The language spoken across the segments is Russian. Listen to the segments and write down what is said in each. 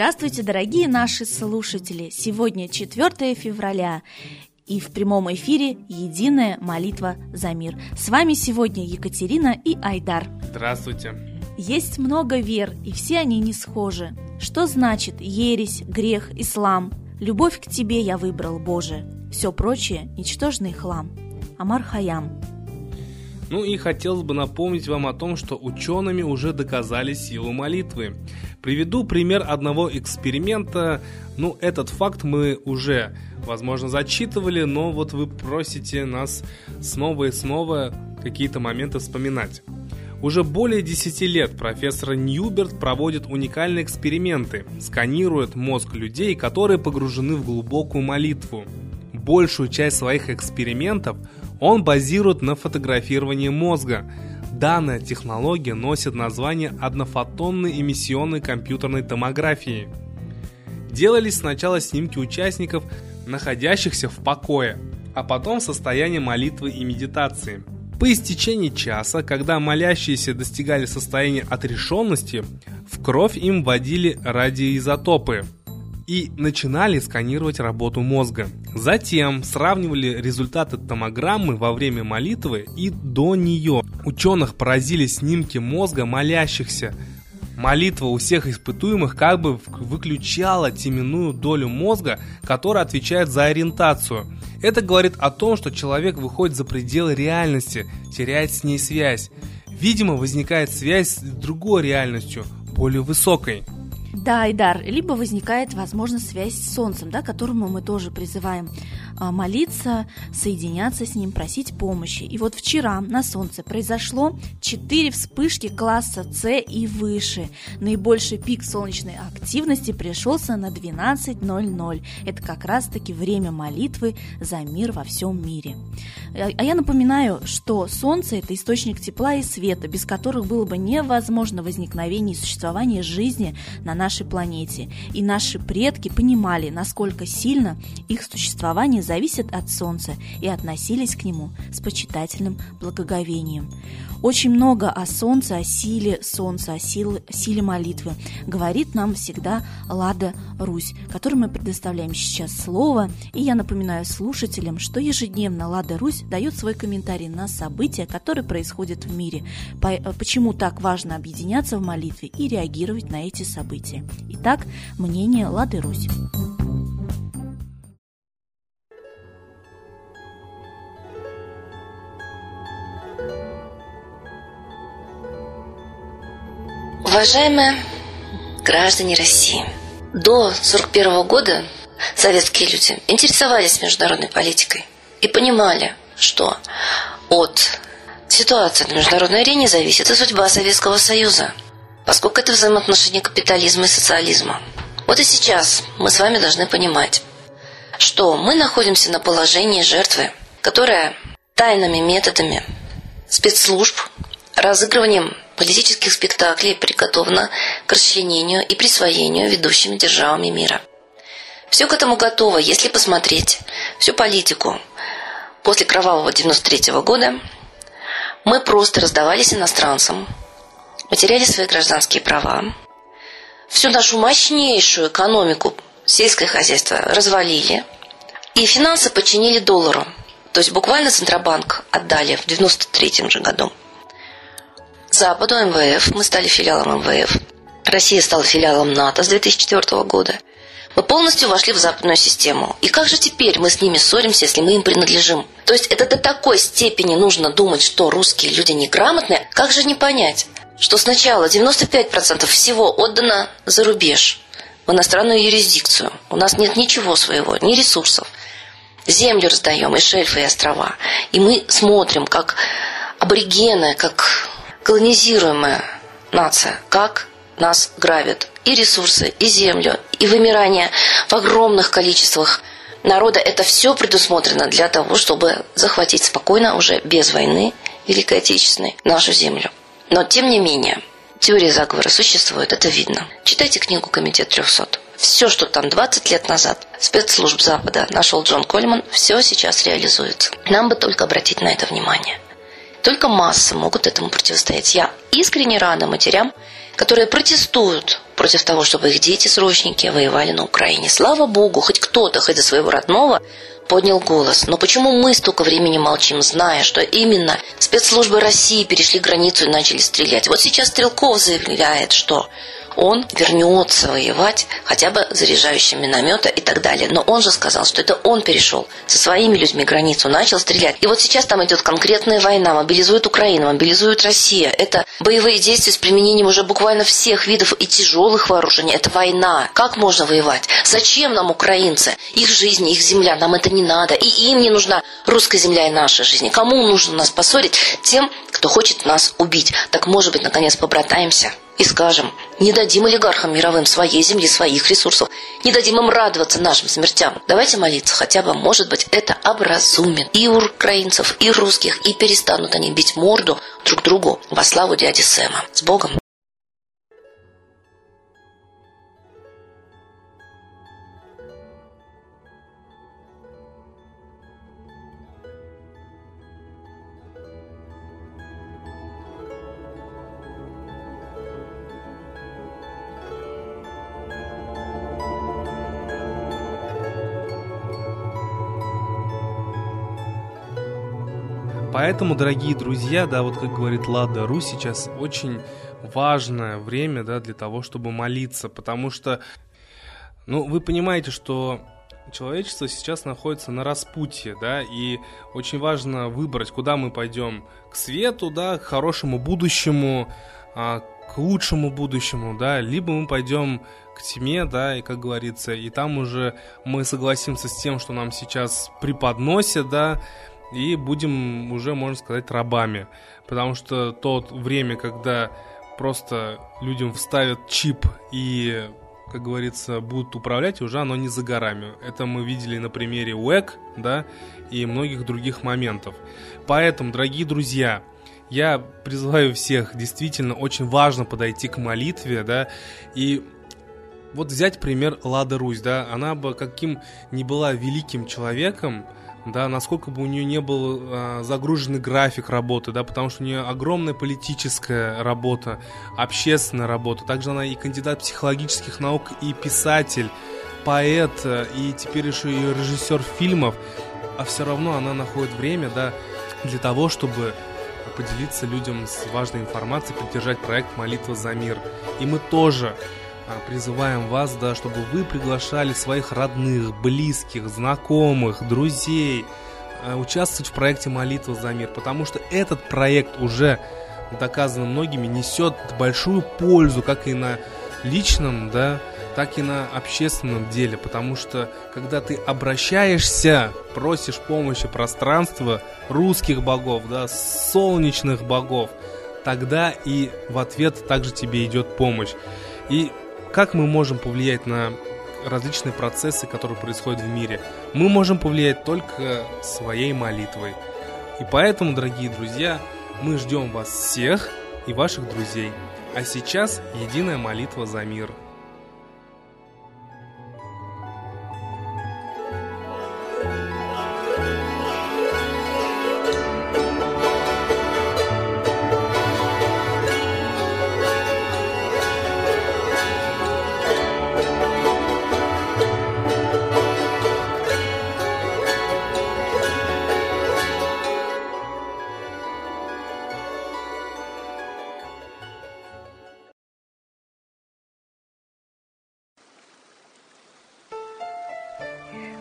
Здравствуйте, дорогие наши слушатели! Сегодня 4 февраля, и в прямом эфире «Единая молитва за мир». С вами сегодня Екатерина и Айдар. Здравствуйте! Есть много вер, и все они не схожи. Что значит ересь, грех, ислам? Любовь к тебе я выбрал, Боже. Все прочее – ничтожный хлам. Амар Хаям. Ну и хотелось бы напомнить вам о том, что учеными уже доказали силу молитвы. Приведу пример одного эксперимента. Ну, этот факт мы уже, возможно, зачитывали, но вот вы просите нас снова и снова какие-то моменты вспоминать. Уже более 10 лет профессор Ньюберт проводит уникальные эксперименты, сканирует мозг людей, которые погружены в глубокую молитву. Большую часть своих экспериментов – он базирует на фотографировании мозга. Данная технология носит название однофотонной эмиссионной компьютерной томографии. Делались сначала снимки участников, находящихся в покое, а потом в состоянии молитвы и медитации. По истечении часа, когда молящиеся достигали состояния отрешенности, в кровь им вводили радиоизотопы – и начинали сканировать работу мозга. Затем сравнивали результаты томограммы во время молитвы и до нее. Ученых поразили снимки мозга молящихся. Молитва у всех испытуемых как бы выключала теменную долю мозга, которая отвечает за ориентацию. Это говорит о том, что человек выходит за пределы реальности, теряет с ней связь. Видимо, возникает связь с другой реальностью, более высокой. Да, Айдар, либо возникает, возможно, связь с Солнцем, да, которому мы тоже призываем молиться, соединяться с ним, просить помощи. И вот вчера на Солнце произошло 4 вспышки класса С и выше. Наибольший пик солнечной активности пришелся на 12.00. Это как раз-таки время молитвы за мир во всем мире. А, а я напоминаю, что Солнце – это источник тепла и света, без которых было бы невозможно возникновение и существование жизни на нашей планете. И наши предки понимали, насколько сильно их существование зависят от Солнца и относились к нему с почитательным благоговением. Очень много о Солнце, о силе Солнца, о силе, силе молитвы говорит нам всегда Лада Русь, которой мы предоставляем сейчас слово. И я напоминаю слушателям, что ежедневно Лада Русь дает свой комментарий на события, которые происходят в мире, почему так важно объединяться в молитве и реагировать на эти события. Итак, мнение Лады Русь. Уважаемые граждане России, до 1941 года советские люди интересовались международной политикой и понимали, что от ситуации на международной арене зависит и судьба Советского Союза, поскольку это взаимоотношения капитализма и социализма. Вот и сейчас мы с вами должны понимать, что мы находимся на положении жертвы, которая тайными методами спецслужб, разыгрыванием политических спектаклей приготовлено к расчленению и присвоению ведущими державами мира. Все к этому готово, если посмотреть всю политику после кровавого 93 -го года. Мы просто раздавались иностранцам, потеряли свои гражданские права, всю нашу мощнейшую экономику сельское хозяйство развалили, и финансы подчинили доллару. То есть буквально Центробанк отдали в 93 же году. Западу МВФ, мы стали филиалом МВФ. Россия стала филиалом НАТО с 2004 года. Мы полностью вошли в западную систему. И как же теперь мы с ними ссоримся, если мы им принадлежим? То есть это до такой степени нужно думать, что русские люди неграмотные. Как же не понять, что сначала 95% всего отдано за рубеж, в иностранную юрисдикцию. У нас нет ничего своего, ни ресурсов. Землю раздаем, и шельфы, и острова. И мы смотрим, как аборигены, как колонизируемая нация, как нас грабят и ресурсы, и землю, и вымирание в огромных количествах народа. Это все предусмотрено для того, чтобы захватить спокойно, уже без войны Великой Отечественной, нашу землю. Но, тем не менее, теория заговора существует, это видно. Читайте книгу «Комитет 300». Все, что там 20 лет назад спецслужб Запада нашел Джон Кольман, все сейчас реализуется. Нам бы только обратить на это внимание. Только массы могут этому противостоять. Я искренне рада матерям, которые протестуют против того, чтобы их дети-срочники воевали на Украине. Слава богу, хоть кто-то, хоть за своего родного, поднял голос. Но почему мы столько времени молчим, зная, что именно спецслужбы России перешли границу и начали стрелять? Вот сейчас Стрелков заявляет, что он вернется воевать хотя бы заряжающим миномета и так далее. Но он же сказал, что это он перешел со своими людьми границу, начал стрелять. И вот сейчас там идет конкретная война, мобилизует Украину, мобилизует Россия. Это боевые действия с применением уже буквально всех видов и тяжелых вооружений. Это война. Как можно воевать? Зачем нам украинцы? Их жизнь, их земля, нам это не надо. И им не нужна русская земля и наша жизнь. Кому нужно нас поссорить? Тем, кто хочет нас убить. Так, может быть, наконец побратаемся? И скажем, не дадим олигархам мировым своей земли, своих ресурсов, не дадим им радоваться нашим смертям. Давайте молиться, хотя бы, может быть, это образумит и украинцев, и русских, и перестанут они бить морду друг другу во славу дяди Сэма. С Богом! Поэтому, дорогие друзья, да, вот как говорит Лада Ру, сейчас очень важное время, да, для того, чтобы молиться, потому что, ну, вы понимаете, что человечество сейчас находится на распутье, да, и очень важно выбрать, куда мы пойдем, к свету, да, к хорошему будущему, а, к лучшему будущему, да, либо мы пойдем к тьме, да, и как говорится, и там уже мы согласимся с тем, что нам сейчас преподносят, да, и будем уже, можно сказать, рабами. Потому что то время, когда просто людям вставят чип и, как говорится, будут управлять, уже оно не за горами. Это мы видели на примере УЭК, да, и многих других моментов. Поэтому, дорогие друзья, я призываю всех, действительно, очень важно подойти к молитве, да, и вот взять пример Лады Русь, да, она бы каким ни была великим человеком, да, насколько бы у нее не был э, загруженный график работы, да, потому что у нее огромная политическая работа, общественная работа. Также она и кандидат психологических наук, и писатель, поэт, и теперь еще и режиссер фильмов. А все равно она находит время, да, для того, чтобы поделиться людям с важной информацией, поддержать проект «Молитва за мир». И мы тоже а, призываем вас, да, чтобы вы приглашали своих родных, близких, знакомых, друзей а, участвовать в проекте «Молитва за мир», потому что этот проект уже доказано многими, несет большую пользу как и на личном, да, так и на общественном деле, потому что когда ты обращаешься, просишь помощи пространства русских богов, да, солнечных богов, тогда и в ответ также тебе идет помощь. И как мы можем повлиять на различные процессы, которые происходят в мире? Мы можем повлиять только своей молитвой. И поэтому, дорогие друзья, мы ждем вас всех и ваших друзей. А сейчас единая молитва за мир –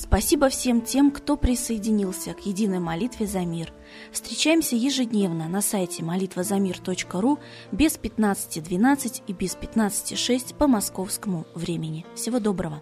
Спасибо всем тем, кто присоединился к единой молитве за мир. Встречаемся ежедневно на сайте молитвазамир.ру без 15.12 и без 15.06 по московскому времени. Всего доброго!